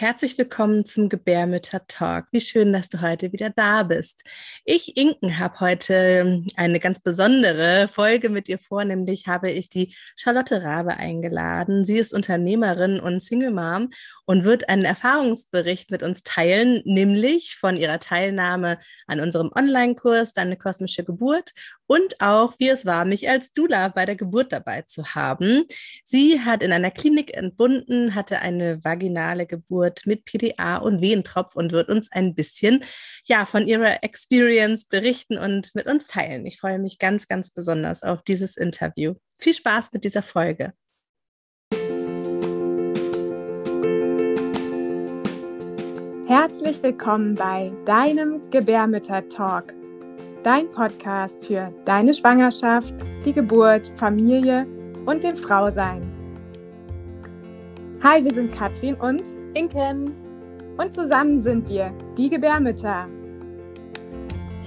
Herzlich willkommen zum Gebärmütter Talk. Wie schön, dass du heute wieder da bist. Ich, Inken, habe heute ähm, eine ganz besondere Folge mit dir vor, nämlich habe ich die Charlotte Rabe eingeladen. Sie ist Unternehmerin und Single Mom und wird einen Erfahrungsbericht mit uns teilen, nämlich von ihrer Teilnahme an unserem Online-Kurs Deine kosmische Geburt und auch, wie es war, mich als Dula bei der Geburt dabei zu haben. Sie hat in einer Klinik entbunden, hatte eine vaginale Geburt mit PDA und Wehentropf und wird uns ein bisschen ja, von ihrer Experience berichten und mit uns teilen. Ich freue mich ganz, ganz besonders auf dieses Interview. Viel Spaß mit dieser Folge. Herzlich willkommen bei deinem Gebärmütter-Talk dein Podcast für deine Schwangerschaft, die Geburt, Familie und dem Frausein. Hi, wir sind Katrin und Inken und zusammen sind wir die Gebärmütter.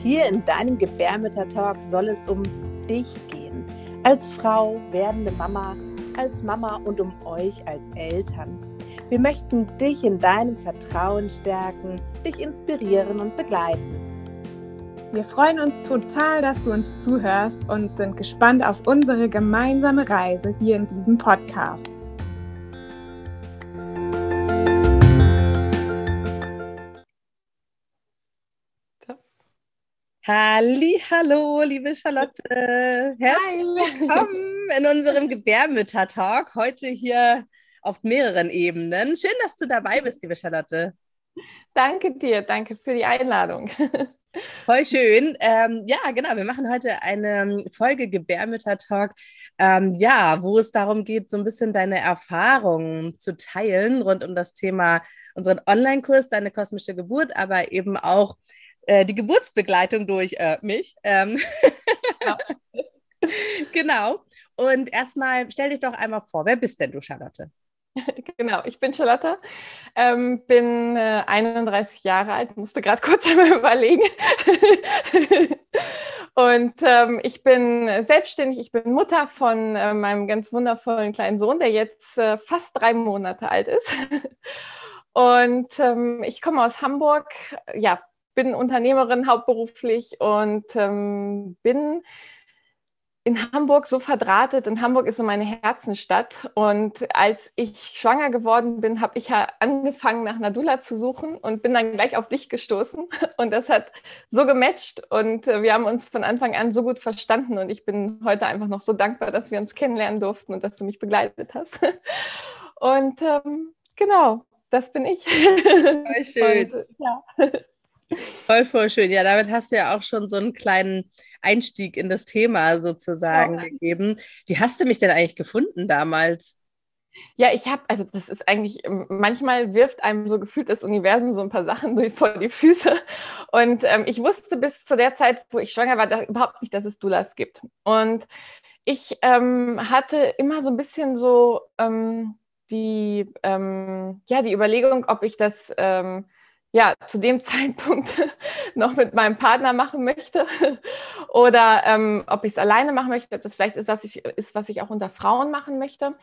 Hier in deinem Gebärmütter-Talk soll es um dich gehen. Als Frau, werdende Mama, als Mama und um euch als Eltern. Wir möchten dich in deinem Vertrauen stärken, dich inspirieren und begleiten. Wir freuen uns total, dass du uns zuhörst und sind gespannt auf unsere gemeinsame Reise hier in diesem Podcast. Halli, hallo, liebe Charlotte. Herzlich willkommen in unserem Gebärmütter-Talk. Heute hier auf mehreren Ebenen. Schön, dass du dabei bist, liebe Charlotte. Danke dir, danke für die Einladung. Voll schön. Ähm, ja, genau. Wir machen heute eine Folge Gebärmütter-Talk, ähm, ja, wo es darum geht, so ein bisschen deine Erfahrungen zu teilen rund um das Thema unseren Online-Kurs, deine kosmische Geburt, aber eben auch äh, die Geburtsbegleitung durch äh, mich. Ähm ja. genau. Und erstmal stell dich doch einmal vor, wer bist denn du, Charlotte? Genau, ich bin Charlotte, ähm, bin äh, 31 Jahre alt, musste gerade kurz einmal überlegen. und ähm, ich bin selbstständig, ich bin Mutter von äh, meinem ganz wundervollen kleinen Sohn, der jetzt äh, fast drei Monate alt ist. und ähm, ich komme aus Hamburg, ja, bin Unternehmerin hauptberuflich und ähm, bin in Hamburg so verdrahtet und Hamburg ist so meine Herzenstadt. Und als ich schwanger geworden bin, habe ich ja angefangen, nach Nadula zu suchen und bin dann gleich auf dich gestoßen. Und das hat so gematcht und äh, wir haben uns von Anfang an so gut verstanden. Und ich bin heute einfach noch so dankbar, dass wir uns kennenlernen durften und dass du mich begleitet hast. Und ähm, genau, das bin ich. Voll schön. Und, ja. Voll, voll schön. Ja, damit hast du ja auch schon so einen kleinen Einstieg in das Thema sozusagen ja. gegeben. Wie hast du mich denn eigentlich gefunden damals? Ja, ich habe, also das ist eigentlich, manchmal wirft einem so gefühlt das Universum so ein paar Sachen durch vor die Füße. Und ähm, ich wusste bis zu der Zeit, wo ich schwanger war, da, überhaupt nicht, dass es Doulas gibt. Und ich ähm, hatte immer so ein bisschen so ähm, die, ähm, ja, die Überlegung, ob ich das ähm, ja, zu dem Zeitpunkt noch mit meinem Partner machen möchte oder ähm, ob ich es alleine machen möchte, ob das vielleicht ist, was ich, ist, was ich auch unter Frauen machen möchte.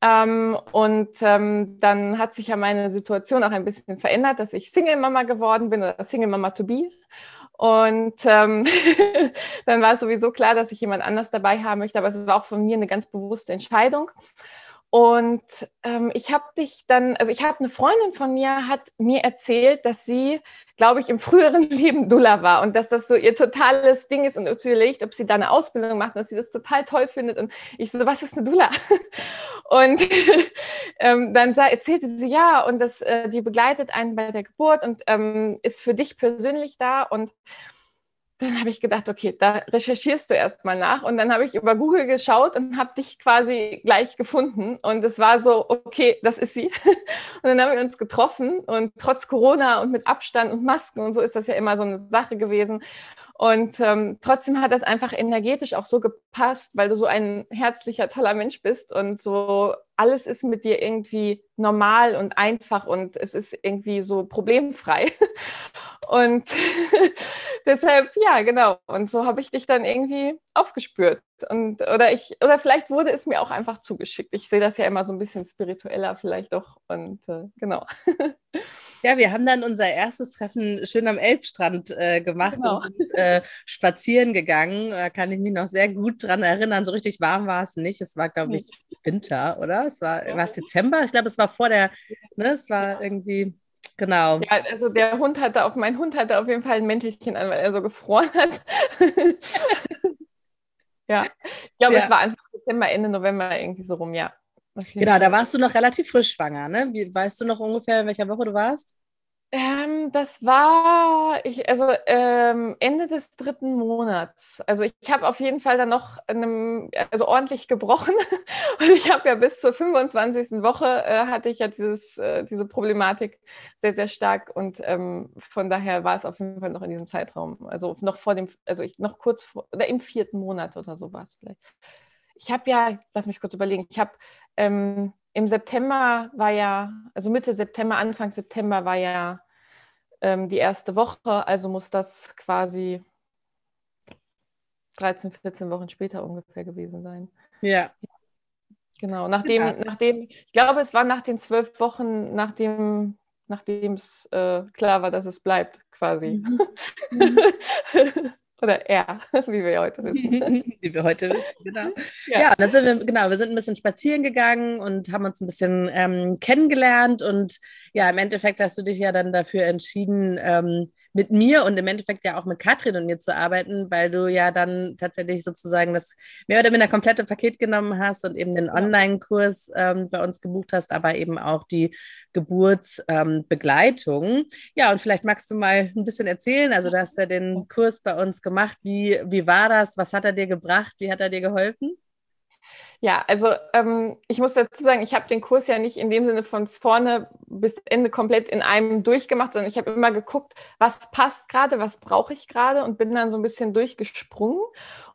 Ähm, und ähm, dann hat sich ja meine Situation auch ein bisschen verändert, dass ich Single-Mama geworden bin oder Single-Mama to be. Und ähm, dann war es sowieso klar, dass ich jemand anders dabei haben möchte, aber es war auch von mir eine ganz bewusste Entscheidung. Und ähm, ich habe dich dann, also ich habe eine Freundin von mir, hat mir erzählt, dass sie, glaube ich, im früheren Leben Dula war und dass das so ihr totales Ding ist und ob sie überlegt, ob sie da eine Ausbildung macht, dass sie das total toll findet. Und ich so, was ist eine Dula? Und ähm, dann erzählte sie ja, und das, äh, die begleitet einen bei der Geburt und ähm, ist für dich persönlich da und dann habe ich gedacht, okay, da recherchierst du erstmal nach. Und dann habe ich über Google geschaut und habe dich quasi gleich gefunden. Und es war so, okay, das ist sie. Und dann haben wir uns getroffen. Und trotz Corona und mit Abstand und Masken und so ist das ja immer so eine Sache gewesen. Und ähm, trotzdem hat das einfach energetisch auch so gepasst, weil du so ein herzlicher, toller Mensch bist und so alles ist mit dir irgendwie normal und einfach und es ist irgendwie so problemfrei. Und deshalb, ja, genau. Und so habe ich dich dann irgendwie aufgespürt. Und, oder ich, oder vielleicht wurde es mir auch einfach zugeschickt. Ich sehe das ja immer so ein bisschen spiritueller vielleicht doch. Und äh, genau. Ja, wir haben dann unser erstes Treffen schön am Elbstrand äh, gemacht genau. und sind äh, spazieren gegangen. Da kann ich mich noch sehr gut dran erinnern. So richtig warm war es nicht. Es war, glaube ich, Winter, oder? Es war, war es Dezember? Ich glaube, es war vor der, ne? Es war irgendwie Genau. Ja, also der Hund hatte auf, mein Hund hatte auf jeden Fall ein Mäntelchen an, weil er so gefroren hat. ja, ich glaube, ja. es war Anfang Dezember, Ende November irgendwie so rum, ja. Genau, da warst du noch relativ frisch schwanger, ne? Wie, weißt du noch ungefähr, in welcher Woche du warst? Ähm, das war ich, also ähm, Ende des dritten Monats. Also ich habe auf jeden Fall dann noch einem, also ordentlich gebrochen. Und ich habe ja bis zur 25. Woche äh, hatte ich ja dieses, äh, diese Problematik sehr, sehr stark. Und ähm, von daher war es auf jeden Fall noch in diesem Zeitraum. Also noch vor dem, also ich noch kurz vor, oder im vierten Monat oder so war es vielleicht. Ich habe ja, lass mich kurz überlegen, ich habe ähm, im September war ja, also Mitte September, Anfang September war ja ähm, die erste Woche, also muss das quasi 13, 14 Wochen später ungefähr gewesen sein. Ja. Genau, nachdem, ja. nachdem, ich glaube, es war nach den zwölf Wochen, nachdem nachdem es äh, klar war, dass es bleibt, quasi. Mhm. Oder er, wie wir heute wissen. wie wir heute wissen, genau. Ja. ja, dann sind wir, genau, wir sind ein bisschen spazieren gegangen und haben uns ein bisschen ähm, kennengelernt. Und ja, im Endeffekt hast du dich ja dann dafür entschieden, ähm, mit mir und im Endeffekt ja auch mit Katrin und mir zu arbeiten, weil du ja dann tatsächlich sozusagen das mehr oder minder komplette Paket genommen hast und eben den Online-Kurs ähm, bei uns gebucht hast, aber eben auch die Geburtsbegleitung. Ähm, ja, und vielleicht magst du mal ein bisschen erzählen. Also, du hast ja den Kurs bei uns gemacht. Wie, wie war das? Was hat er dir gebracht? Wie hat er dir geholfen? Ja, also ähm, ich muss dazu sagen, ich habe den Kurs ja nicht in dem Sinne von vorne bis Ende komplett in einem durchgemacht, sondern ich habe immer geguckt, was passt gerade, was brauche ich gerade und bin dann so ein bisschen durchgesprungen.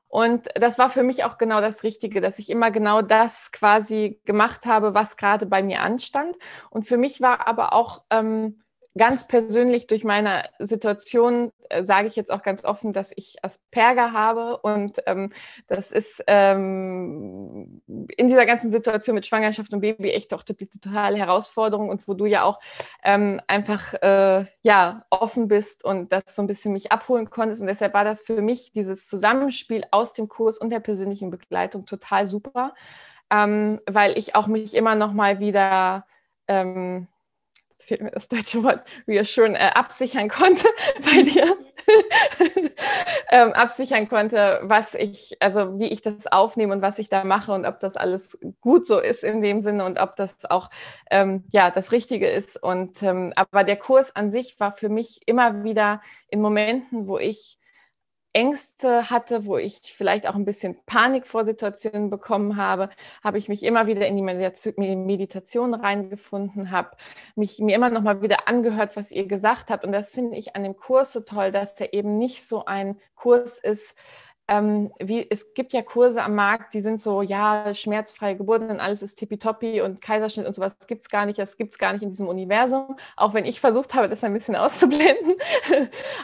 Und das war für mich auch genau das Richtige, dass ich immer genau das quasi gemacht habe, was gerade bei mir anstand. Und für mich war aber auch ähm, ganz persönlich durch meine Situation äh, sage ich jetzt auch ganz offen, dass ich Asperger habe und ähm, das ist ähm, in dieser ganzen Situation mit Schwangerschaft und Baby echt doch die totale Herausforderung und wo du ja auch ähm, einfach äh, ja offen bist und das so ein bisschen mich abholen konntest. Und deshalb war das für mich dieses Zusammenspiel aus dem Kurs und der persönlichen Begleitung total super, ähm, weil ich auch mich immer noch mal wieder ähm, fehlt mir das deutsche Wort, reassuren, äh, absichern konnte bei dir, ähm, absichern konnte, was ich, also wie ich das aufnehme und was ich da mache und ob das alles gut so ist in dem Sinne und ob das auch ähm, ja das Richtige ist. Und ähm, aber der Kurs an sich war für mich immer wieder in Momenten, wo ich Ängste hatte, wo ich vielleicht auch ein bisschen Panik vor Situationen bekommen habe, habe ich mich immer wieder in die Meditation reingefunden, habe mich mir immer noch mal wieder angehört, was ihr gesagt habt. Und das finde ich an dem Kurs so toll, dass der eben nicht so ein Kurs ist, ähm, wie, es gibt ja Kurse am Markt, die sind so, ja, schmerzfreie Geburt und alles ist tippitoppi und Kaiserschnitt und sowas gibt es gar nicht, das gibt es gar nicht in diesem Universum, auch wenn ich versucht habe, das ein bisschen auszublenden.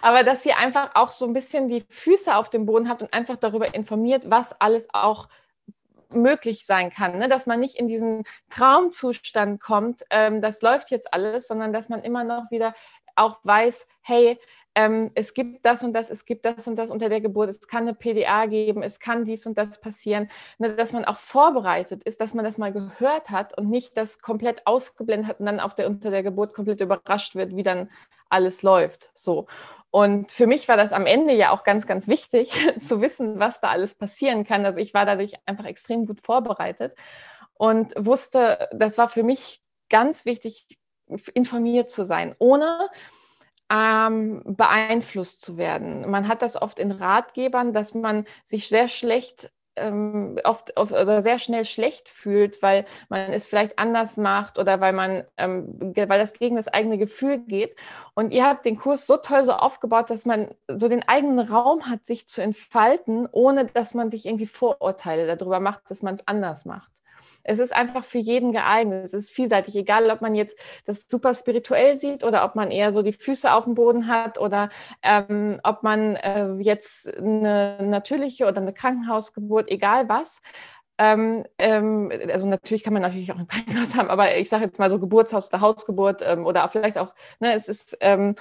Aber dass ihr einfach auch so ein bisschen die Füße auf dem Boden habt und einfach darüber informiert, was alles auch möglich sein kann, ne? dass man nicht in diesen Traumzustand kommt, ähm, das läuft jetzt alles, sondern dass man immer noch wieder auch weiß, hey, ähm, es gibt das und das, es gibt das und das unter der Geburt, es kann eine PDA geben, es kann dies und das passieren, ne, dass man auch vorbereitet ist, dass man das mal gehört hat und nicht das komplett ausgeblendet hat und dann auf der, unter der Geburt komplett überrascht wird, wie dann alles läuft. So. Und für mich war das am Ende ja auch ganz, ganz wichtig zu wissen, was da alles passieren kann. Also ich war dadurch einfach extrem gut vorbereitet und wusste, das war für mich ganz wichtig, informiert zu sein, ohne ähm, beeinflusst zu werden. Man hat das oft in Ratgebern, dass man sich sehr schlecht ähm, oft, oft, oder sehr schnell schlecht fühlt, weil man es vielleicht anders macht oder weil man, ähm, weil das gegen das eigene Gefühl geht. Und ihr habt den Kurs so toll so aufgebaut, dass man so den eigenen Raum hat, sich zu entfalten, ohne dass man sich irgendwie Vorurteile darüber macht, dass man es anders macht. Es ist einfach für jeden geeignet. Es ist vielseitig, egal ob man jetzt das super spirituell sieht oder ob man eher so die Füße auf dem Boden hat oder ähm, ob man äh, jetzt eine natürliche oder eine Krankenhausgeburt, egal was. Ähm, ähm, also natürlich kann man natürlich auch ein Krankenhaus haben, aber ich sage jetzt mal so Geburtshaus oder Hausgeburt ähm, oder vielleicht auch, ne, es ist ähm,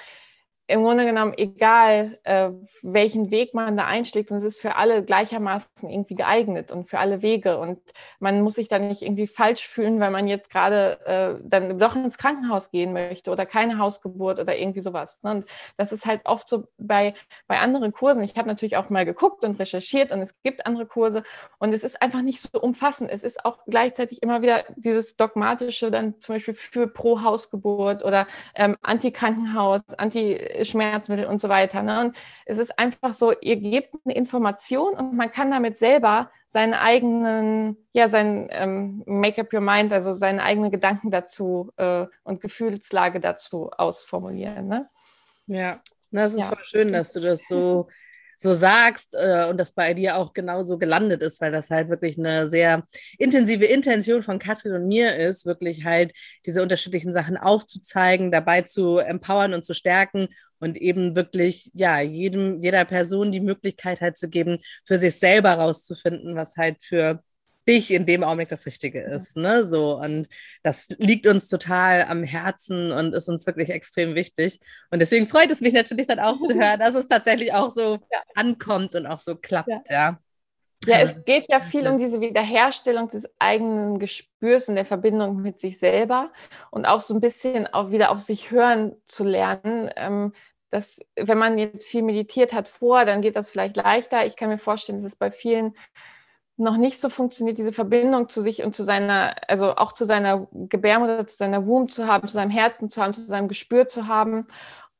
im Grunde genommen egal, äh, welchen Weg man da einschlägt und es ist für alle gleichermaßen irgendwie geeignet und für alle Wege und man muss sich dann nicht irgendwie falsch fühlen, weil man jetzt gerade äh, dann doch ins Krankenhaus gehen möchte oder keine Hausgeburt oder irgendwie sowas. Ne? Und das ist halt oft so bei, bei anderen Kursen. Ich habe natürlich auch mal geguckt und recherchiert und es gibt andere Kurse und es ist einfach nicht so umfassend. Es ist auch gleichzeitig immer wieder dieses dogmatische dann zum Beispiel für pro Hausgeburt oder ähm, Anti-Krankenhaus, Anti Schmerzmittel und so weiter. Ne? Und es ist einfach so, ihr gebt eine Information und man kann damit selber seinen eigenen, ja, sein ähm, Make up your mind, also seine eigenen Gedanken dazu äh, und Gefühlslage dazu ausformulieren. Ne? Ja, das ist ja. voll schön, dass du das so so sagst äh, und das bei dir auch genauso gelandet ist, weil das halt wirklich eine sehr intensive Intention von Katrin und mir ist, wirklich halt diese unterschiedlichen Sachen aufzuzeigen, dabei zu empowern und zu stärken und eben wirklich, ja, jedem, jeder Person die Möglichkeit halt zu geben, für sich selber rauszufinden, was halt für dich in dem Augenblick das Richtige ist. Ne? So, und das liegt uns total am Herzen und ist uns wirklich extrem wichtig. Und deswegen freut es mich natürlich dann auch zu hören, dass es tatsächlich auch so ja. ankommt und auch so klappt, ja. ja. Es geht ja viel um diese Wiederherstellung des eigenen Gespürs und der Verbindung mit sich selber und auch so ein bisschen auch wieder auf sich hören zu lernen. Ähm, dass, wenn man jetzt viel meditiert hat vor, dann geht das vielleicht leichter. Ich kann mir vorstellen, dass es bei vielen noch nicht so funktioniert, diese Verbindung zu sich und zu seiner, also auch zu seiner Gebärmutter, zu seiner Womb zu haben, zu seinem Herzen zu haben, zu seinem Gespür zu haben.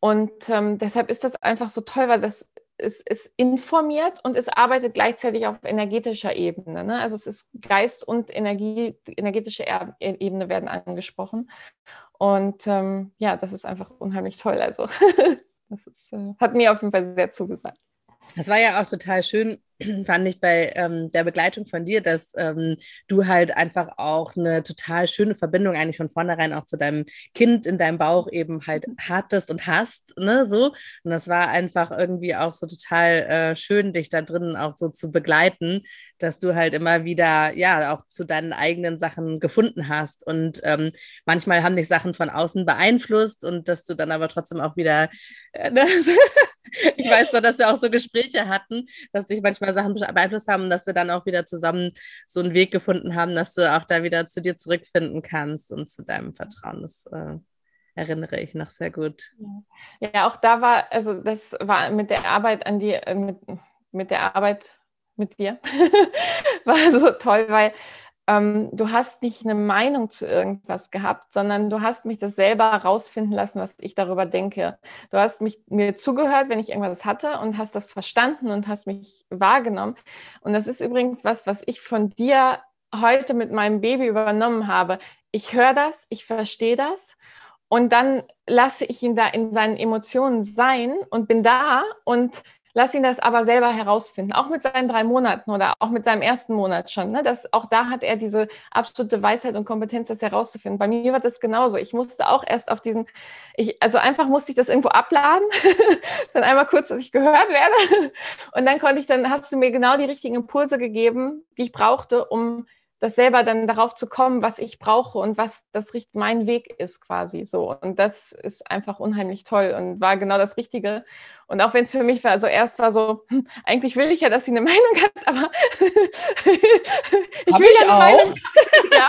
Und ähm, deshalb ist das einfach so toll, weil das es ist informiert und es arbeitet gleichzeitig auf energetischer Ebene. Ne? Also es ist Geist und Energie, energetische Ebene werden angesprochen. Und ähm, ja, das ist einfach unheimlich toll. Also das ist, äh, hat mir auf jeden Fall sehr zugesagt. Das war ja auch total schön, fand ich bei ähm, der Begleitung von dir, dass ähm, du halt einfach auch eine total schöne Verbindung eigentlich von vornherein auch zu deinem Kind in deinem Bauch eben halt hattest und hast, ne, so. Und das war einfach irgendwie auch so total äh, schön, dich da drinnen auch so zu begleiten, dass du halt immer wieder, ja, auch zu deinen eigenen Sachen gefunden hast. Und ähm, manchmal haben dich Sachen von außen beeinflusst und dass du dann aber trotzdem auch wieder, äh, ich weiß noch, dass wir auch so Gespräche hatten, dass dich manchmal Sachen beeinflusst haben, dass wir dann auch wieder zusammen so einen Weg gefunden haben, dass du auch da wieder zu dir zurückfinden kannst und zu deinem Vertrauen. Das äh, erinnere ich noch sehr gut. Ja, auch da war, also das war mit der Arbeit an die, äh, mit, mit der Arbeit mit dir, war so toll, weil ähm, du hast nicht eine Meinung zu irgendwas gehabt, sondern du hast mich das selber rausfinden lassen, was ich darüber denke. Du hast mich, mir zugehört, wenn ich irgendwas hatte und hast das verstanden und hast mich wahrgenommen. Und das ist übrigens was, was ich von dir heute mit meinem Baby übernommen habe. Ich höre das, ich verstehe das und dann lasse ich ihn da in seinen Emotionen sein und bin da und Lass ihn das aber selber herausfinden, auch mit seinen drei Monaten oder auch mit seinem ersten Monat schon. Ne? Das, auch da hat er diese absolute Weisheit und Kompetenz, das herauszufinden. Bei mir war das genauso. Ich musste auch erst auf diesen, ich, also einfach musste ich das irgendwo abladen, dann einmal kurz, dass ich gehört werde. Und dann konnte ich, dann hast du mir genau die richtigen Impulse gegeben, die ich brauchte, um das selber dann darauf zu kommen, was ich brauche und was das mein Weg ist quasi so. Und das ist einfach unheimlich toll und war genau das Richtige. Und auch wenn es für mich war, also erst war so, hm, eigentlich will ich ja, dass sie eine Meinung hat, aber ich Hab will ich ja auch. Meinung. Ja.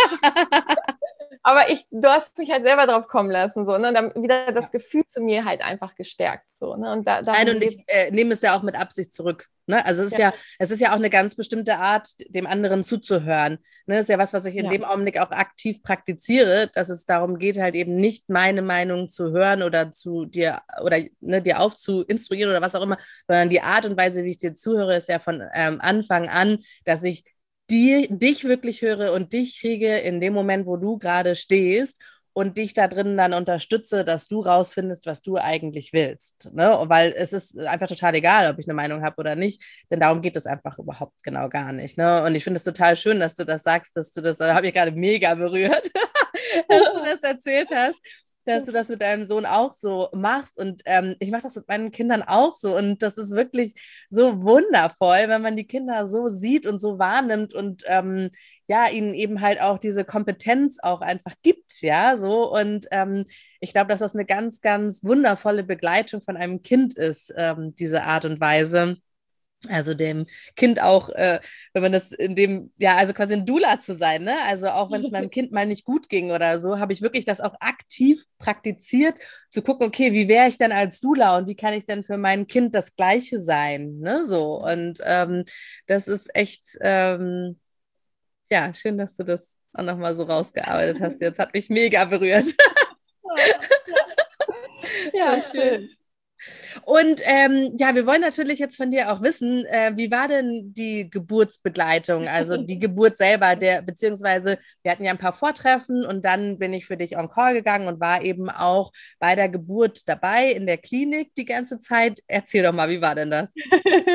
Aber ich, du hast mich halt selber drauf kommen lassen, so, ne? Und dann wieder das ja. Gefühl zu mir halt einfach gestärkt. So, ne? Und da, Nein, und ich äh, nehme es ja auch mit Absicht zurück. Ne? Also es ist ja. ja. es ist ja auch eine ganz bestimmte Art, dem anderen zuzuhören. Ne? Das ist ja was, was ich in ja. dem Augenblick auch aktiv praktiziere, dass es darum geht, halt eben nicht meine Meinung zu hören oder zu dir oder ne, dir aufzuinstruieren oder was auch immer, sondern die Art und Weise, wie ich dir zuhöre, ist ja von ähm, Anfang an, dass ich die, dich wirklich höre und dich kriege in dem Moment, wo du gerade stehst und dich da drin dann unterstütze, dass du rausfindest, was du eigentlich willst. Ne? Weil es ist einfach total egal, ob ich eine Meinung habe oder nicht, denn darum geht es einfach überhaupt genau gar nicht. Ne? Und ich finde es total schön, dass du das sagst, dass du das, da habe ich gerade mega berührt, dass du das erzählt hast dass du das mit deinem Sohn auch so machst. Und ähm, ich mache das mit meinen Kindern auch so. Und das ist wirklich so wundervoll, wenn man die Kinder so sieht und so wahrnimmt und ähm, ja, ihnen eben halt auch diese Kompetenz auch einfach gibt, ja, so. Und ähm, ich glaube, dass das eine ganz, ganz wundervolle Begleitung von einem Kind ist, ähm, diese Art und Weise also dem Kind auch, äh, wenn man das in dem, ja, also quasi ein Dula zu sein, ne? Also auch wenn es meinem Kind mal nicht gut ging oder so, habe ich wirklich das auch aktiv praktiziert, zu gucken, okay, wie wäre ich denn als Dula und wie kann ich denn für mein Kind das Gleiche sein, ne? So und ähm, das ist echt, ähm, ja, schön, dass du das auch nochmal so rausgearbeitet hast. Jetzt hat mich mega berührt. ja, ja schön. Und ähm, ja, wir wollen natürlich jetzt von dir auch wissen, äh, wie war denn die Geburtsbegleitung, also die Geburt selber, der, beziehungsweise wir hatten ja ein paar Vortreffen und dann bin ich für dich on call gegangen und war eben auch bei der Geburt dabei in der Klinik die ganze Zeit. Erzähl doch mal, wie war denn das?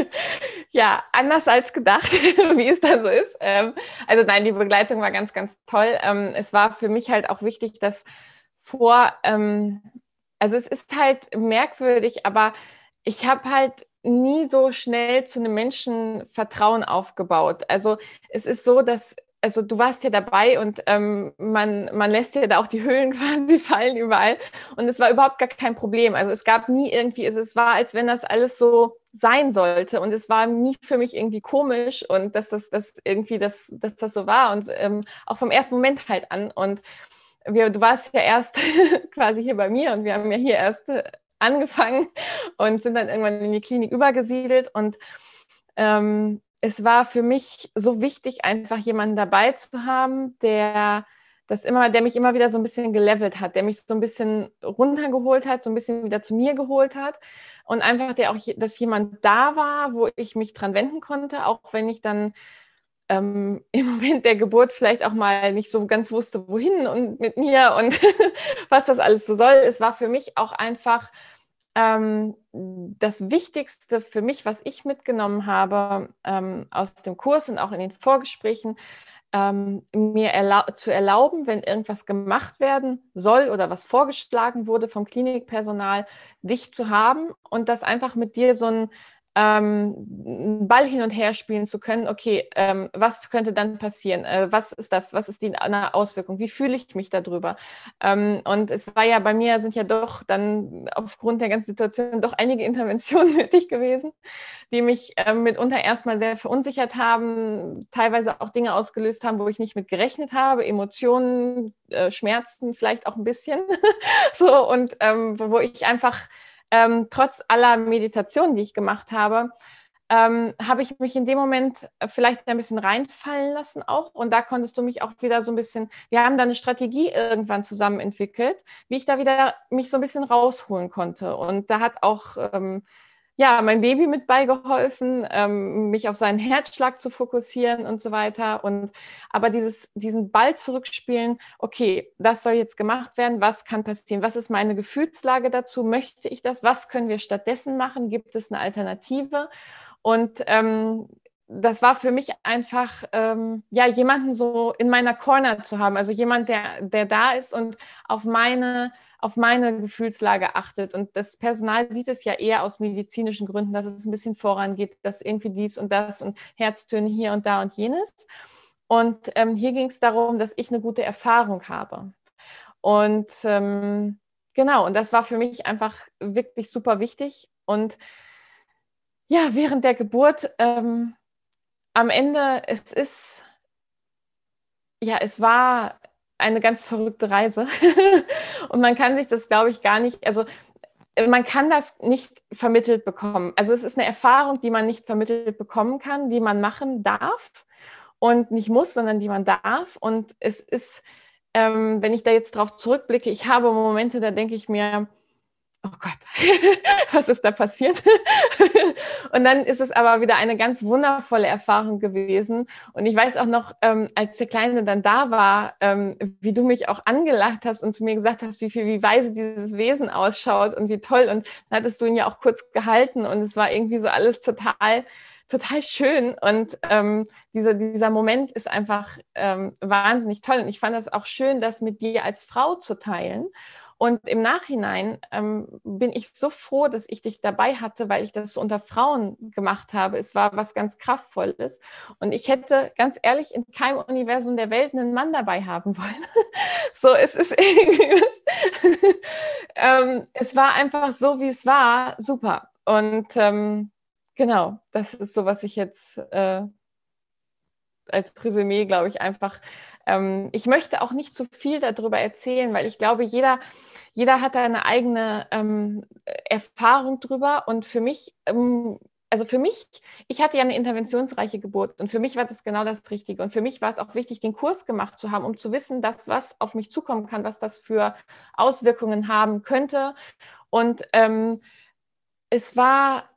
ja, anders als gedacht, wie es dann so ist. Ähm, also nein, die Begleitung war ganz, ganz toll. Ähm, es war für mich halt auch wichtig, dass vor ähm, also es ist halt merkwürdig, aber ich habe halt nie so schnell zu einem Menschen Vertrauen aufgebaut. Also es ist so, dass also du warst ja dabei und ähm, man, man lässt ja da auch die Höhlen quasi fallen überall. Und es war überhaupt gar kein Problem. Also es gab nie irgendwie, also es war, als wenn das alles so sein sollte. Und es war nie für mich irgendwie komisch und dass das, das irgendwie, das, dass das so war. Und ähm, auch vom ersten Moment halt an. Und wir, du warst ja erst quasi hier bei mir und wir haben ja hier erst äh, angefangen und sind dann irgendwann in die Klinik übergesiedelt. Und ähm, es war für mich so wichtig, einfach jemanden dabei zu haben, der das immer, der mich immer wieder so ein bisschen gelevelt hat, der mich so ein bisschen runtergeholt hat, so ein bisschen wieder zu mir geholt hat und einfach der auch, dass jemand da war, wo ich mich dran wenden konnte, auch wenn ich dann ähm, im Moment der Geburt vielleicht auch mal nicht so ganz wusste, wohin und mit mir und was das alles so soll. Es war für mich auch einfach ähm, das Wichtigste für mich, was ich mitgenommen habe ähm, aus dem Kurs und auch in den Vorgesprächen, ähm, mir erlau zu erlauben, wenn irgendwas gemacht werden soll oder was vorgeschlagen wurde vom Klinikpersonal, dich zu haben und das einfach mit dir so ein ähm, Ball hin und her spielen zu können, okay, ähm, was könnte dann passieren? Äh, was ist das? Was ist die Auswirkung? Wie fühle ich mich darüber? Ähm, und es war ja bei mir, sind ja doch dann aufgrund der ganzen Situation doch einige Interventionen nötig gewesen, die mich ähm, mitunter erstmal sehr verunsichert haben, teilweise auch Dinge ausgelöst haben, wo ich nicht mit gerechnet habe, Emotionen, äh, Schmerzen vielleicht auch ein bisschen. so, und ähm, wo ich einfach ähm, trotz aller Meditationen, die ich gemacht habe, ähm, habe ich mich in dem Moment vielleicht ein bisschen reinfallen lassen auch. Und da konntest du mich auch wieder so ein bisschen, wir haben da eine Strategie irgendwann zusammen entwickelt, wie ich da wieder mich so ein bisschen rausholen konnte. Und da hat auch ähm, ja, mein Baby mit beigeholfen, ähm, mich auf seinen Herzschlag zu fokussieren und so weiter. Und aber dieses, diesen Ball zurückspielen, okay, das soll jetzt gemacht werden, was kann passieren? Was ist meine Gefühlslage dazu? Möchte ich das? Was können wir stattdessen machen? Gibt es eine Alternative? Und ähm, das war für mich einfach, ähm, ja, jemanden so in meiner Corner zu haben, also jemand, der, der da ist und auf meine auf meine Gefühlslage achtet. Und das Personal sieht es ja eher aus medizinischen Gründen, dass es ein bisschen vorangeht, dass irgendwie dies und das und Herztöne hier und da und jenes. Und ähm, hier ging es darum, dass ich eine gute Erfahrung habe. Und ähm, genau, und das war für mich einfach wirklich super wichtig. Und ja, während der Geburt, ähm, am Ende, es ist, ja, es war eine ganz verrückte Reise. und man kann sich das, glaube ich, gar nicht, also man kann das nicht vermittelt bekommen. Also es ist eine Erfahrung, die man nicht vermittelt bekommen kann, die man machen darf und nicht muss, sondern die man darf. Und es ist, ähm, wenn ich da jetzt drauf zurückblicke, ich habe Momente, da denke ich mir, oh Gott, was ist da passiert? und dann ist es aber wieder eine ganz wundervolle Erfahrung gewesen. Und ich weiß auch noch, ähm, als der Kleine dann da war, ähm, wie du mich auch angelacht hast und zu mir gesagt hast, wie viel, wie weise dieses Wesen ausschaut und wie toll. Und dann hattest du ihn ja auch kurz gehalten und es war irgendwie so alles total total schön und ähm, dieser, dieser Moment ist einfach ähm, wahnsinnig toll und ich fand das auch schön, das mit dir als Frau zu teilen und im Nachhinein ähm, bin ich so froh, dass ich dich dabei hatte, weil ich das unter Frauen gemacht habe. Es war was ganz Kraftvolles. Und ich hätte ganz ehrlich in keinem Universum der Welt einen Mann dabei haben wollen. so, es ist irgendwie. ähm, es war einfach so, wie es war. Super. Und ähm, genau, das ist so, was ich jetzt äh, als Resümee, glaube ich, einfach. Ähm, ich möchte auch nicht zu viel darüber erzählen, weil ich glaube, jeder jeder hat da eine eigene ähm, Erfahrung drüber. Und für mich, ähm, also für mich, ich hatte ja eine interventionsreiche Geburt und für mich war das genau das Richtige. Und für mich war es auch wichtig, den Kurs gemacht zu haben, um zu wissen, dass was auf mich zukommen kann, was das für Auswirkungen haben könnte. Und ähm, es war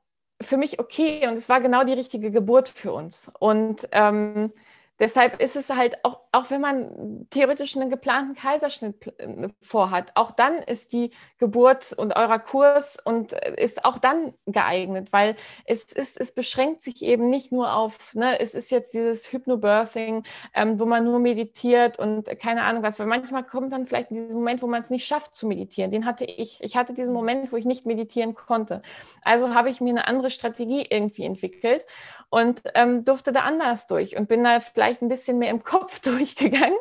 für mich okay und es war genau die richtige Geburt für uns. Und ähm, Deshalb ist es halt auch, auch wenn man theoretisch einen geplanten Kaiserschnitt äh, vorhat, auch dann ist die Geburt und eurer Kurs und äh, ist auch dann geeignet, weil es ist, es beschränkt sich eben nicht nur auf, ne, es ist jetzt dieses Hypnobirthing, ähm, wo man nur meditiert und keine Ahnung was, weil manchmal kommt man vielleicht in diesen Moment, wo man es nicht schafft zu meditieren. Den hatte ich. Ich hatte diesen Moment, wo ich nicht meditieren konnte. Also habe ich mir eine andere Strategie irgendwie entwickelt und ähm, durfte da anders durch und bin da vielleicht ein bisschen mehr im Kopf durchgegangen.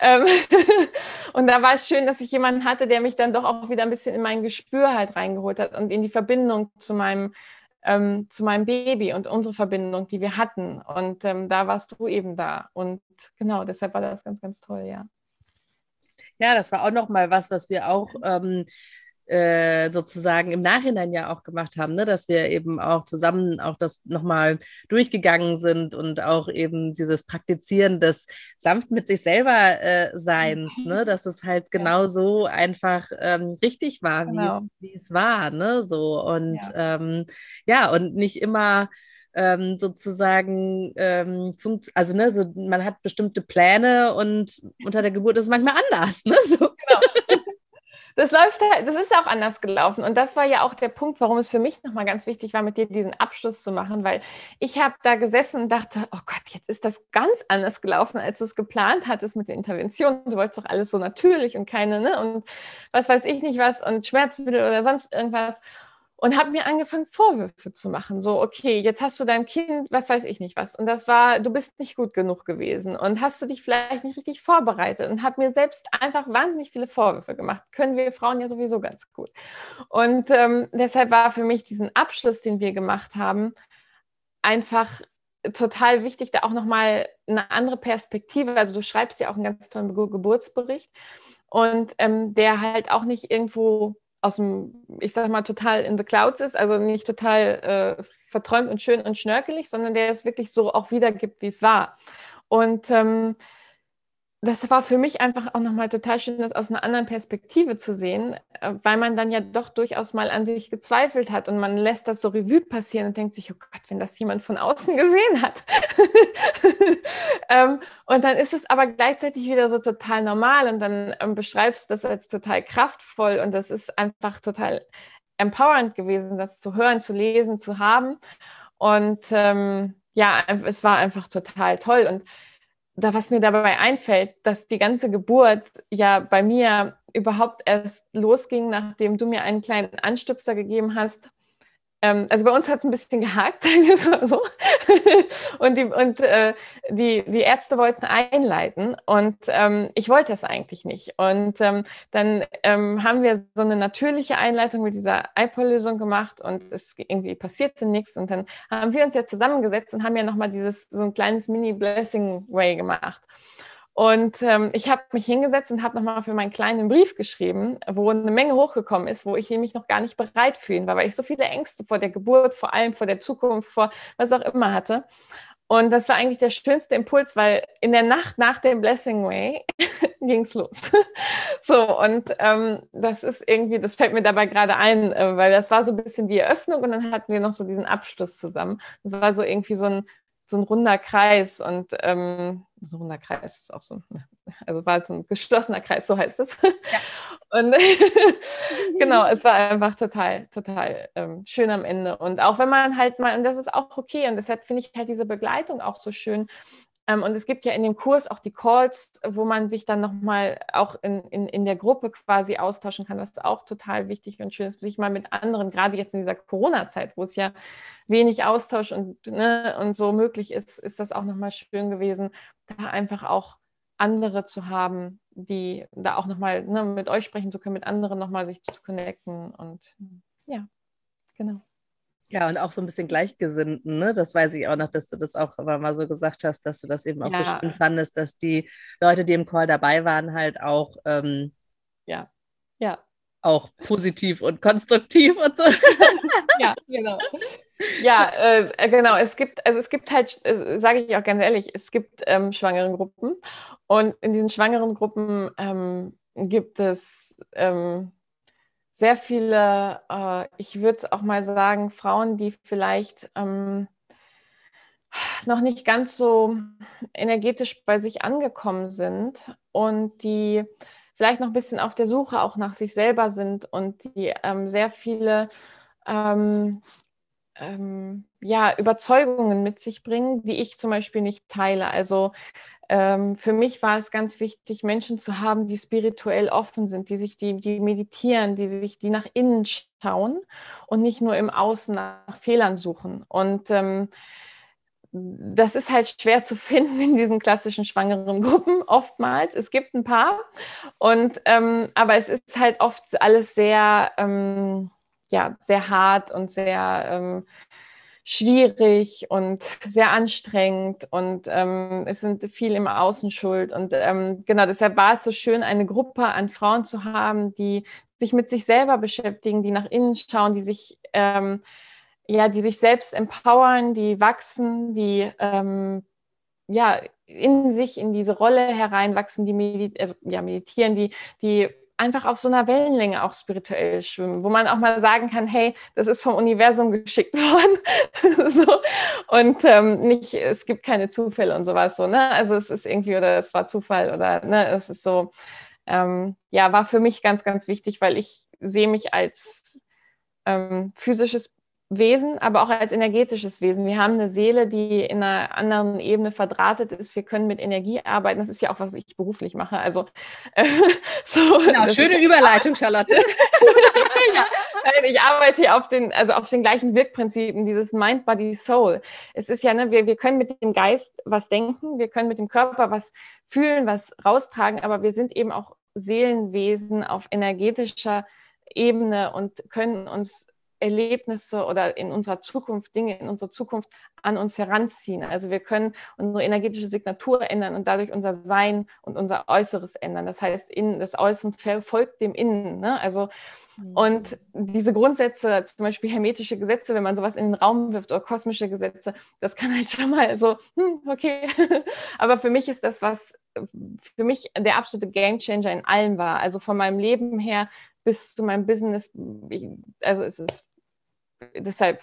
Ähm und da war es schön, dass ich jemanden hatte, der mich dann doch auch wieder ein bisschen in mein Gespür halt reingeholt hat und in die Verbindung zu meinem, ähm, zu meinem Baby und unsere Verbindung, die wir hatten. Und ähm, da warst du eben da. Und genau, deshalb war das ganz, ganz toll, ja. Ja, das war auch noch mal was, was wir auch ähm, äh, sozusagen im Nachhinein ja auch gemacht haben, ne? dass wir eben auch zusammen auch das nochmal durchgegangen sind und auch eben dieses Praktizieren des sanft mit sich selber äh, Seins, ne? dass es halt genau so einfach ähm, richtig war, genau. wie, es, war, ne? So und ja, ähm, ja und nicht immer ähm, sozusagen, ähm, also ne, so, man hat bestimmte Pläne und unter der Geburt ist es manchmal anders. Ne? So. Genau das läuft halt, das ist auch anders gelaufen. Und das war ja auch der Punkt, warum es für mich nochmal ganz wichtig war, mit dir diesen Abschluss zu machen, weil ich habe da gesessen und dachte, oh Gott, jetzt ist das ganz anders gelaufen, als du es geplant hattest mit der Intervention. Du wolltest doch alles so natürlich und keine, ne? Und was weiß ich nicht was und Schmerzmittel oder sonst irgendwas und habe mir angefangen, Vorwürfe zu machen. So, okay, jetzt hast du deinem Kind, was weiß ich nicht was. Und das war, du bist nicht gut genug gewesen und hast du dich vielleicht nicht richtig vorbereitet und habe mir selbst einfach wahnsinnig viele Vorwürfe gemacht. Können wir Frauen ja sowieso ganz gut. Und ähm, deshalb war für mich diesen Abschluss, den wir gemacht haben, einfach total wichtig, da auch nochmal eine andere Perspektive. Also du schreibst ja auch einen ganz tollen Geburtsbericht und ähm, der halt auch nicht irgendwo aus dem, ich sag mal, total in the clouds ist, also nicht total äh, verträumt und schön und schnörkelig, sondern der es wirklich so auch wiedergibt, wie es war. Und ähm, das war für mich einfach auch nochmal total schön, das aus einer anderen Perspektive zu sehen, äh, weil man dann ja doch durchaus mal an sich gezweifelt hat und man lässt das so Revue passieren und denkt sich, oh Gott, wenn das jemand von außen gesehen hat. ähm, und dann ist es aber gleichzeitig wieder so total normal und dann ähm, beschreibst du das als total kraftvoll und das ist einfach total empowernd gewesen, das zu hören, zu lesen, zu haben. Und ähm, ja, es war einfach total toll und da was mir dabei einfällt, dass die ganze Geburt ja bei mir überhaupt erst losging, nachdem du mir einen kleinen Anstupser gegeben hast, also bei uns hat es ein bisschen gehakt, sagen wir mal so. und die, und, äh, die, die Ärzte wollten einleiten und ähm, ich wollte es eigentlich nicht. Und ähm, dann ähm, haben wir so eine natürliche Einleitung mit dieser iPol-Lösung gemacht und es irgendwie passierte nichts. Und dann haben wir uns ja zusammengesetzt und haben ja nochmal dieses so ein kleines Mini-Blessing-Way gemacht. Und ähm, ich habe mich hingesetzt und habe nochmal für meinen kleinen Brief geschrieben, wo eine Menge hochgekommen ist, wo ich mich noch gar nicht bereit fühlen war, weil ich so viele Ängste vor der Geburt, vor allem vor der Zukunft, vor was auch immer hatte. Und das war eigentlich der schönste Impuls, weil in der Nacht nach dem Blessing Way ging es los. so, und ähm, das ist irgendwie, das fällt mir dabei gerade ein, äh, weil das war so ein bisschen die Eröffnung und dann hatten wir noch so diesen Abschluss zusammen. Das war so irgendwie so ein, so ein runder Kreis und ähm, so ein runder Kreis ist auch so, also war so ein geschlossener Kreis, so heißt es. Ja. Und genau, es war einfach total, total ähm, schön am Ende. Und auch wenn man halt mal, und das ist auch okay, und deshalb finde ich halt diese Begleitung auch so schön, und es gibt ja in dem Kurs auch die Calls, wo man sich dann nochmal auch in, in, in der Gruppe quasi austauschen kann, was auch total wichtig und schön ist, sich mal mit anderen, gerade jetzt in dieser Corona-Zeit, wo es ja wenig Austausch und, ne, und so möglich ist, ist das auch nochmal schön gewesen, da einfach auch andere zu haben, die da auch nochmal ne, mit euch sprechen zu können, mit anderen nochmal sich zu connecten und ja, genau. Ja, und auch so ein bisschen Gleichgesinnten, ne? Das weiß ich auch noch, dass du das auch immer mal so gesagt hast, dass du das eben auch ja. so schön fandest, dass die Leute, die im Call dabei waren, halt auch ähm, ja, ja. Auch positiv und konstruktiv und so. ja, genau. Ja, äh, genau. Es gibt, also es gibt halt, äh, sage ich auch ganz ehrlich, es gibt ähm, schwangeren Gruppen und in diesen schwangeren Gruppen ähm, gibt es ähm, sehr viele, äh, ich würde es auch mal sagen, Frauen, die vielleicht ähm, noch nicht ganz so energetisch bei sich angekommen sind und die vielleicht noch ein bisschen auf der Suche auch nach sich selber sind und die ähm, sehr viele ähm, ähm, ja, Überzeugungen mit sich bringen, die ich zum Beispiel nicht teile. Also ähm, für mich war es ganz wichtig, Menschen zu haben, die spirituell offen sind, die sich, die, die meditieren, die sich, die nach innen schauen und nicht nur im Außen nach Fehlern suchen. Und ähm, das ist halt schwer zu finden in diesen klassischen schwangeren Gruppen oftmals. Es gibt ein paar, und ähm, aber es ist halt oft alles sehr, ähm, ja, sehr hart und sehr ähm, schwierig und sehr anstrengend und ähm, es sind viel im Außen schuld. Und ähm, genau deshalb war es so schön, eine Gruppe an Frauen zu haben, die sich mit sich selber beschäftigen, die nach innen schauen, die sich ähm, ja, die sich selbst empowern, die wachsen, die ähm, ja in sich in diese Rolle hereinwachsen, die medit also, ja, meditieren, die, die einfach auf so einer Wellenlänge auch spirituell schwimmen, wo man auch mal sagen kann, hey, das ist vom Universum geschickt worden. so. Und ähm, nicht, es gibt keine Zufälle und sowas so, ne? Also es ist irgendwie, oder es war Zufall oder ne, es ist so, ähm, ja, war für mich ganz, ganz wichtig, weil ich sehe mich als ähm, physisches Wesen, aber auch als energetisches Wesen. Wir haben eine Seele, die in einer anderen Ebene verdrahtet ist. Wir können mit Energie arbeiten. Das ist ja auch, was ich beruflich mache. Also äh, so. Genau, schöne Überleitung, Charlotte. ja, ich arbeite hier auf den, also auf den gleichen Wirkprinzipien, dieses Mind, Body, Soul. Es ist ja, ne, wir, wir können mit dem Geist was denken, wir können mit dem Körper was fühlen, was raustragen, aber wir sind eben auch Seelenwesen auf energetischer Ebene und können uns Erlebnisse oder in unserer Zukunft, Dinge in unserer Zukunft an uns heranziehen. Also wir können unsere energetische Signatur ändern und dadurch unser Sein und unser Äußeres ändern. Das heißt, in, das Äußere folgt dem Innen. Ne? Also mhm. und diese Grundsätze, zum Beispiel hermetische Gesetze, wenn man sowas in den Raum wirft oder kosmische Gesetze, das kann halt schon mal so, hm, okay. Aber für mich ist das was, für mich der absolute Gamechanger in allem war. Also von meinem Leben her bis zu meinem Business, ich, also es ist deshalb.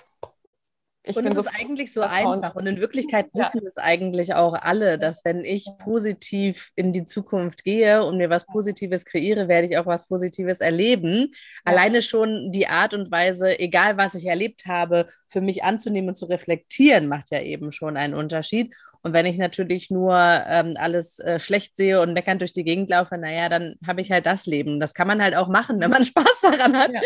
und es so ist eigentlich so einfach. Und in Wirklichkeit wissen ja. es eigentlich auch alle, dass wenn ich positiv in die Zukunft gehe und mir was Positives kreiere, werde ich auch was Positives erleben. Ja. Alleine schon die Art und Weise, egal was ich erlebt habe, für mich anzunehmen und zu reflektieren, macht ja eben schon einen Unterschied. Und wenn ich natürlich nur ähm, alles äh, schlecht sehe und meckernd durch die Gegend laufe, naja, dann habe ich halt das Leben. Das kann man halt auch machen, wenn man Spaß daran hat. Ja.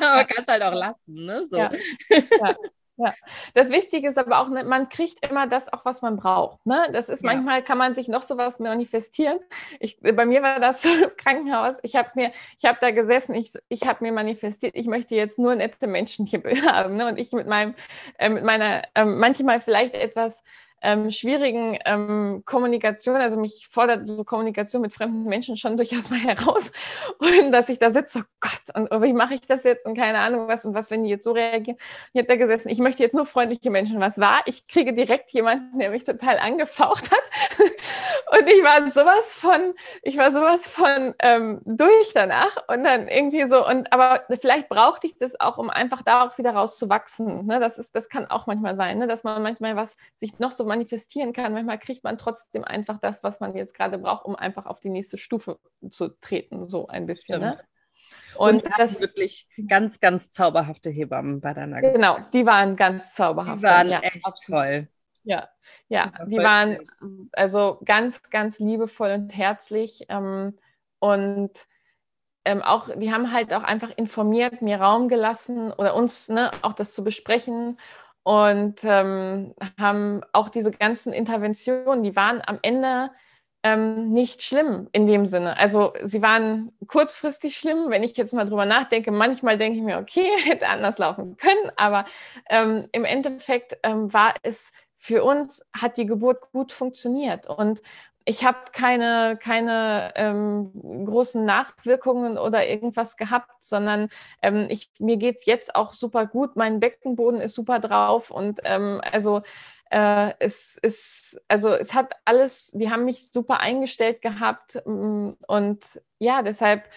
aber kann es halt auch lassen. Ne? So. Ja. Ja. Ja, das Wichtige ist aber auch, ne, man kriegt immer das auch, was man braucht. Ne? Das ist ja. manchmal kann man sich noch sowas manifestieren. Ich, bei mir war das im Krankenhaus. Ich habe mir, ich habe da gesessen. Ich, ich habe mir manifestiert. Ich möchte jetzt nur nette Menschen hier haben. Ne? Und ich mit meinem, äh, mit meiner, äh, manchmal vielleicht etwas ähm, schwierigen ähm, Kommunikation, also mich fordert so Kommunikation mit fremden Menschen schon durchaus mal heraus und dass ich da sitze, oh Gott, und wie mache ich das jetzt und keine Ahnung was und was, wenn die jetzt so reagieren. Hier hat da gesessen, ich möchte jetzt nur freundliche Menschen. Was war? Ich kriege direkt jemanden, der mich total angefaucht hat und ich war sowas von, ich war sowas von ähm, durch danach und dann irgendwie so und aber vielleicht brauchte ich das auch, um einfach da auch wieder rauszuwachsen. Ne? Das ist, das kann auch manchmal sein, ne? dass man manchmal was sich noch so manifestieren kann. Manchmal kriegt man trotzdem einfach das, was man jetzt gerade braucht, um einfach auf die nächste Stufe zu treten, so ein bisschen. Ne? Und, und das wirklich ganz, ganz zauberhafte Hebammen bei deiner. Genau, die waren ganz zauberhaft. Die waren ja, echt absolut. toll. Ja, ja, die waren also ganz, ganz liebevoll und herzlich. Ähm, und ähm, auch, die haben halt auch einfach informiert, mir Raum gelassen oder uns ne, auch das zu besprechen und ähm, haben auch diese ganzen Interventionen, die waren am Ende ähm, nicht schlimm in dem Sinne. Also sie waren kurzfristig schlimm, wenn ich jetzt mal drüber nachdenke. Manchmal denke ich mir, okay, hätte anders laufen können, aber ähm, im Endeffekt ähm, war es für uns, hat die Geburt gut funktioniert und ich habe keine, keine ähm, großen Nachwirkungen oder irgendwas gehabt, sondern ähm, ich, mir geht es jetzt auch super gut. Mein Beckenboden ist super drauf und ähm, also äh, es ist, also es hat alles, die haben mich super eingestellt gehabt mm, und ja, deshalb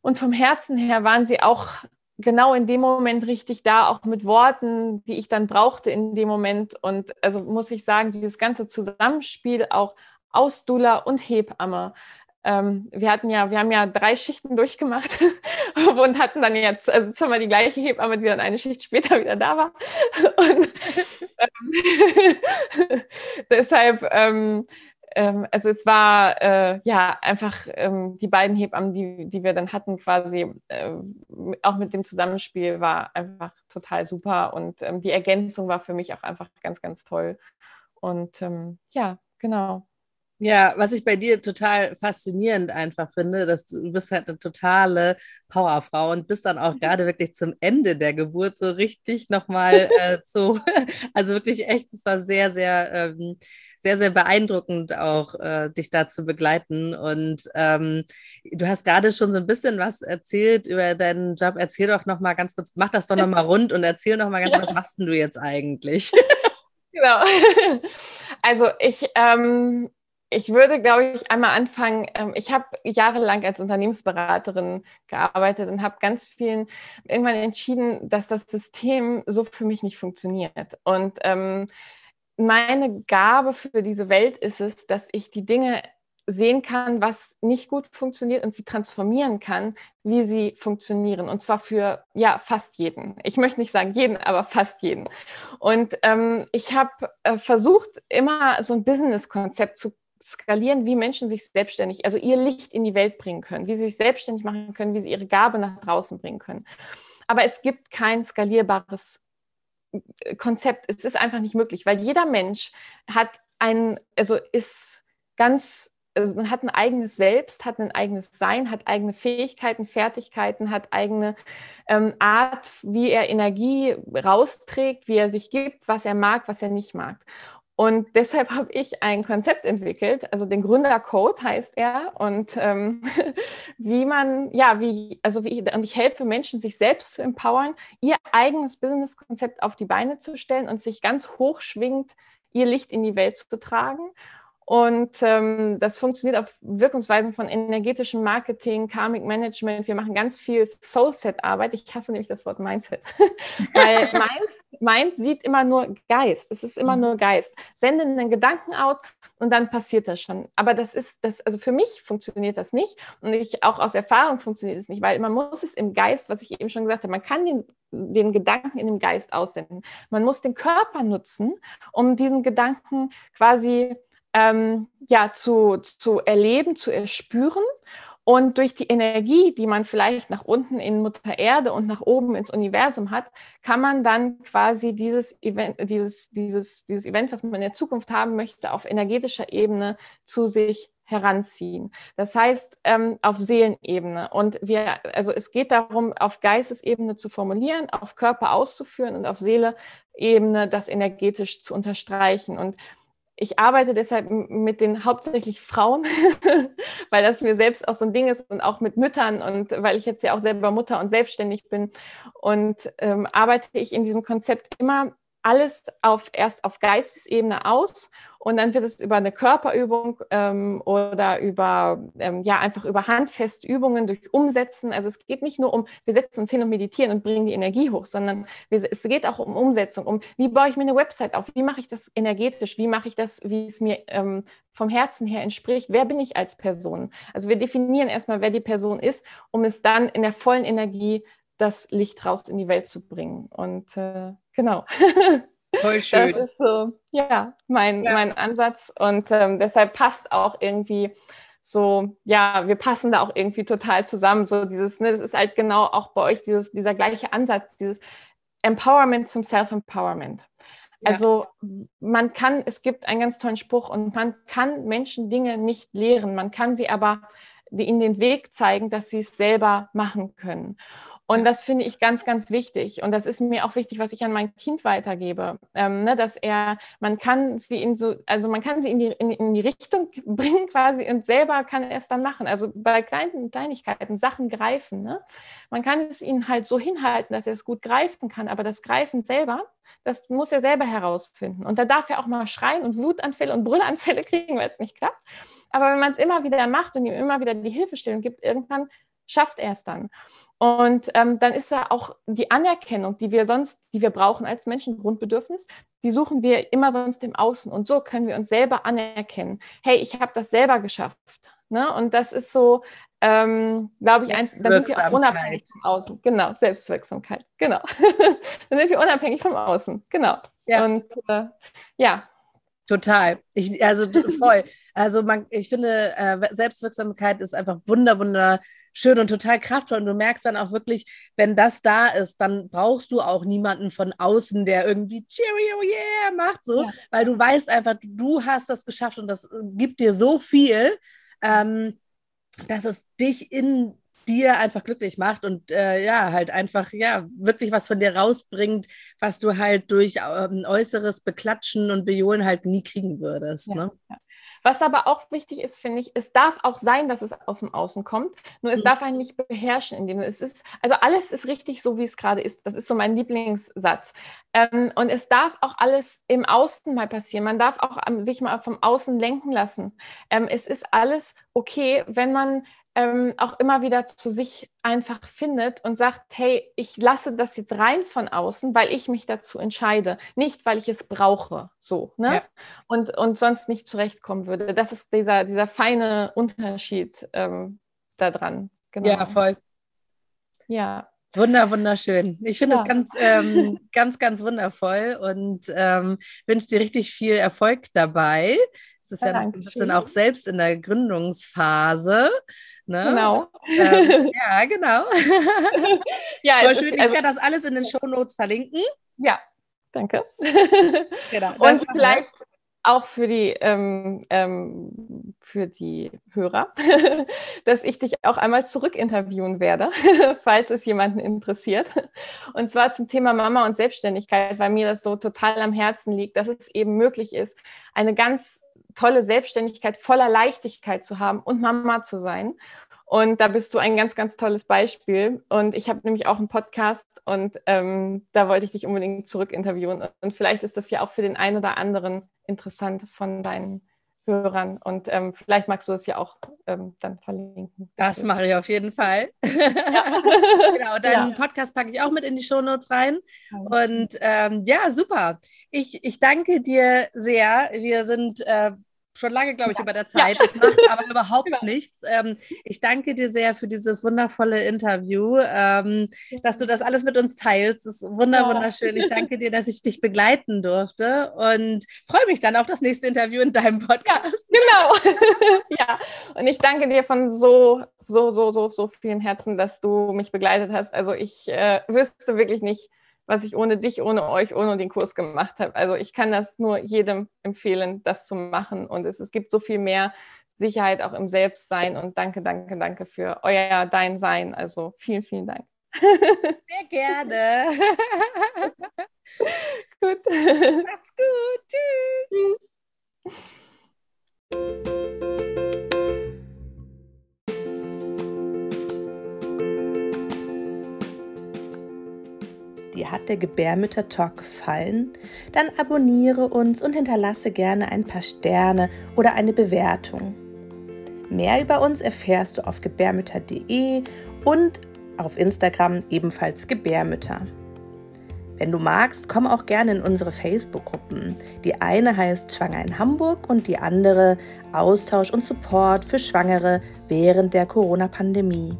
und vom Herzen her waren sie auch genau in dem Moment richtig da, auch mit Worten, die ich dann brauchte in dem Moment. Und also muss ich sagen, dieses ganze Zusammenspiel auch aus Dula und Hebamme. Ähm, wir hatten ja, wir haben ja drei Schichten durchgemacht und hatten dann jetzt, also zweimal die gleiche Hebamme, die dann eine Schicht später wieder da war. Und ähm, deshalb, ähm, ähm, also es war äh, ja einfach ähm, die beiden Hebammen, die, die wir dann hatten, quasi äh, auch mit dem Zusammenspiel war einfach total super und ähm, die Ergänzung war für mich auch einfach ganz, ganz toll. Und ähm, ja, genau. Ja, was ich bei dir total faszinierend einfach finde, dass du, du bist halt eine totale Powerfrau und bist dann auch mhm. gerade wirklich zum Ende der Geburt so richtig nochmal äh, so, also wirklich echt, es war sehr, sehr, ähm, sehr, sehr beeindruckend auch, äh, dich da zu begleiten. Und ähm, du hast gerade schon so ein bisschen was erzählt über deinen Job. Erzähl doch nochmal ganz kurz, mach das doch nochmal rund und erzähl nochmal ganz, ja. was machst denn du jetzt eigentlich? Genau. Also ich ähm, ich würde, glaube ich, einmal anfangen. Ähm, ich habe jahrelang als Unternehmensberaterin gearbeitet und habe ganz vielen irgendwann entschieden, dass das System so für mich nicht funktioniert. Und ähm, meine Gabe für diese Welt ist es, dass ich die Dinge sehen kann, was nicht gut funktioniert und sie transformieren kann, wie sie funktionieren. Und zwar für ja fast jeden. Ich möchte nicht sagen jeden, aber fast jeden. Und ähm, ich habe äh, versucht, immer so ein Business-Konzept zu skalieren, wie Menschen sich selbstständig, also ihr Licht in die Welt bringen können, wie sie sich selbstständig machen können, wie sie ihre Gabe nach draußen bringen können. Aber es gibt kein skalierbares Konzept. Es ist einfach nicht möglich, weil jeder Mensch hat ein, also ist ganz, also hat ein eigenes Selbst, hat ein eigenes Sein, hat eigene Fähigkeiten, Fertigkeiten, hat eigene ähm, Art, wie er Energie rausträgt, wie er sich gibt, was er mag, was er nicht mag. Und deshalb habe ich ein Konzept entwickelt, also den Gründercode heißt er. Und ähm, wie man, ja, wie, also wie, und ich helfe Menschen, sich selbst zu empowern, ihr eigenes Businesskonzept auf die Beine zu stellen und sich ganz hochschwingend ihr Licht in die Welt zu tragen. Und ähm, das funktioniert auf Wirkungsweisen von energetischem Marketing, Karmic Management. Wir machen ganz viel Soulset-Arbeit. Ich hasse nämlich das Wort Mindset. Weil Mind, Mind sieht immer nur Geist. Es ist immer mhm. nur Geist. Sende einen Gedanken aus und dann passiert das schon. Aber das ist, das, also für mich funktioniert das nicht. Und ich auch aus Erfahrung funktioniert es nicht, weil man muss es im Geist, was ich eben schon gesagt habe, man kann den, den Gedanken in dem Geist aussenden. Man muss den Körper nutzen, um diesen Gedanken quasi ähm, ja, zu, zu erleben, zu erspüren. Und durch die Energie, die man vielleicht nach unten in Mutter Erde und nach oben ins Universum hat, kann man dann quasi dieses Event, dieses, dieses, dieses Event, was man in der Zukunft haben möchte, auf energetischer Ebene zu sich heranziehen. Das heißt, ähm, auf Seelenebene. Und wir, also es geht darum, auf Geistesebene zu formulieren, auf Körper auszuführen und auf Seeleebene das energetisch zu unterstreichen. Und ich arbeite deshalb mit den hauptsächlich Frauen, weil das mir selbst auch so ein Ding ist und auch mit Müttern und weil ich jetzt ja auch selber Mutter und selbstständig bin. Und ähm, arbeite ich in diesem Konzept immer alles auf, erst auf Geistesebene aus und dann wird es über eine Körperübung ähm, oder über, ähm, ja, einfach über handfeste Übungen durch Umsetzen. Also es geht nicht nur um, wir setzen uns hin und meditieren und bringen die Energie hoch, sondern wir, es geht auch um Umsetzung, um, wie baue ich mir eine Website auf, wie mache ich das energetisch, wie mache ich das, wie es mir ähm, vom Herzen her entspricht, wer bin ich als Person. Also wir definieren erstmal, wer die Person ist, um es dann in der vollen Energie das Licht raus in die Welt zu bringen. Und äh, genau. Voll schön. Das ist so, ja, mein, ja. mein Ansatz. Und ähm, deshalb passt auch irgendwie so, ja, wir passen da auch irgendwie total zusammen. So dieses, ne, das ist halt genau auch bei euch dieses, dieser gleiche Ansatz, dieses Empowerment zum Self-Empowerment. Ja. Also man kann, es gibt einen ganz tollen Spruch und man kann Menschen Dinge nicht lehren, man kann sie aber in den Weg zeigen, dass sie es selber machen können. Und das finde ich ganz, ganz wichtig. Und das ist mir auch wichtig, was ich an mein Kind weitergebe, ähm, ne, dass er, man kann sie in so, also man kann sie in die, in, in, die Richtung bringen quasi und selber kann er es dann machen. Also bei kleinen Kleinigkeiten, Sachen greifen. Ne? Man kann es ihnen halt so hinhalten, dass er es gut greifen kann, aber das Greifen selber, das muss er selber herausfinden. Und da darf er auch mal schreien und Wutanfälle und Brüllanfälle kriegen, weil es nicht klappt. Aber wenn man es immer wieder macht und ihm immer wieder die Hilfestellung gibt, irgendwann schafft er es dann. Und ähm, dann ist da auch die Anerkennung, die wir sonst, die wir brauchen als Menschen, Grundbedürfnis, die suchen wir immer sonst im Außen. Und so können wir uns selber anerkennen. Hey, ich habe das selber geschafft. Ne? Und das ist so, ähm, glaube ich, eins, dann sind wir auch unabhängig vom Außen. Genau, Selbstwirksamkeit. Genau. dann sind wir unabhängig vom Außen. Genau. Ja. Und äh, ja. Total. Ich, also voll. Also man, ich finde, äh, Selbstwirksamkeit ist einfach wunder, wunder schön und total kraftvoll. Und du merkst dann auch wirklich, wenn das da ist, dann brauchst du auch niemanden von außen, der irgendwie Cheerio, yeah macht, so, ja. weil du weißt einfach, du hast das geschafft und das äh, gibt dir so viel, ähm, dass es dich in dir einfach glücklich macht und äh, ja, halt einfach, ja, wirklich was von dir rausbringt, was du halt durch ähm, äußeres Beklatschen und Bejohlen halt nie kriegen würdest. Ja, ne? Ja. Was aber auch wichtig ist, finde ich, es darf auch sein, dass es aus dem Außen kommt, nur es mhm. darf einen nicht beherrschen, indem es ist, also alles ist richtig so, wie es gerade ist. Das ist so mein Lieblingssatz. Ähm, und es darf auch alles im Außen mal passieren. Man darf auch um, sich mal vom Außen lenken lassen. Ähm, es ist alles okay, wenn man ähm, auch immer wieder zu sich einfach findet und sagt, hey, ich lasse das jetzt rein von außen, weil ich mich dazu entscheide, nicht weil ich es brauche, so, ne? Ja. Und, und sonst nicht zurechtkommen würde. Das ist dieser, dieser feine Unterschied ähm, daran. Genau. Ja, voll. Ja. Wunder, wunderschön. Ich finde es ja. ganz, ähm, ganz, ganz wundervoll und ähm, wünsche dir richtig viel Erfolg dabei. Es ist ja, ja ein bisschen auch selbst in der Gründungsphase. Ne? Genau. Ähm, ja, genau. ja, Voll schön. Ist, also, ich werde das alles in den Show Notes verlinken. Ja, danke. Genau. Und vielleicht auch für die, ähm, ähm, für die Hörer, dass ich dich auch einmal zurückinterviewen werde, falls es jemanden interessiert. Und zwar zum Thema Mama und Selbstständigkeit, weil mir das so total am Herzen liegt, dass es eben möglich ist, eine ganz tolle Selbstständigkeit voller Leichtigkeit zu haben und Mama zu sein. Und da bist du ein ganz, ganz tolles Beispiel. Und ich habe nämlich auch einen Podcast und ähm, da wollte ich dich unbedingt zurückinterviewen. Und vielleicht ist das ja auch für den einen oder anderen interessant von deinen Hörern. Und ähm, vielleicht magst du das ja auch ähm, dann verlinken. Das mache ich auf jeden Fall. Ja. genau, deinen ja. Podcast packe ich auch mit in die Shownotes rein. Und ähm, ja, super. Ich, ich danke dir sehr. Wir sind äh, schon lange, glaube ich, ja. über der Zeit. Ja. Das macht aber überhaupt genau. nichts. Ähm, ich danke dir sehr für dieses wundervolle Interview, ähm, dass du das alles mit uns teilst. Das ist wunder, wunderschön. Ich danke dir, dass ich dich begleiten durfte und freue mich dann auf das nächste Interview in deinem Podcast. genau. ja, und ich danke dir von so, so, so, so, so vielen Herzen, dass du mich begleitet hast. Also ich äh, wüsste wirklich nicht, was ich ohne dich, ohne euch, ohne den Kurs gemacht habe. Also ich kann das nur jedem empfehlen, das zu machen. Und es, es gibt so viel mehr Sicherheit auch im Selbstsein. Und danke, danke, danke für euer, dein Sein. Also vielen, vielen Dank. Sehr gerne. gut. Macht's gut. Tschüss. Dir hat der Gebärmütter-Talk gefallen? Dann abonniere uns und hinterlasse gerne ein paar Sterne oder eine Bewertung. Mehr über uns erfährst du auf gebärmütter.de und auf Instagram ebenfalls Gebärmütter. Wenn du magst, komm auch gerne in unsere Facebook-Gruppen. Die eine heißt Schwanger in Hamburg und die andere Austausch und Support für Schwangere während der Corona-Pandemie.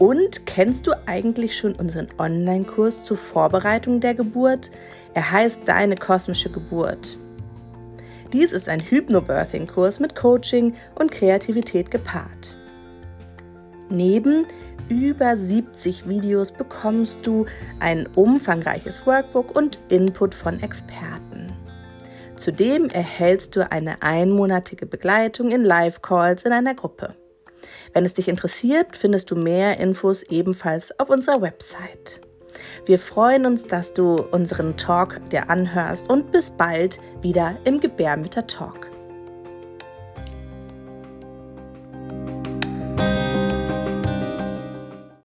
Und kennst du eigentlich schon unseren Online-Kurs zur Vorbereitung der Geburt? Er heißt Deine kosmische Geburt. Dies ist ein Hypnobirthing-Kurs mit Coaching und Kreativität gepaart. Neben über 70 Videos bekommst du ein umfangreiches Workbook und Input von Experten. Zudem erhältst du eine einmonatige Begleitung in Live-Calls in einer Gruppe. Wenn es dich interessiert, findest du mehr Infos ebenfalls auf unserer Website. Wir freuen uns, dass du unseren Talk dir anhörst und bis bald wieder im Gebärmütter Talk.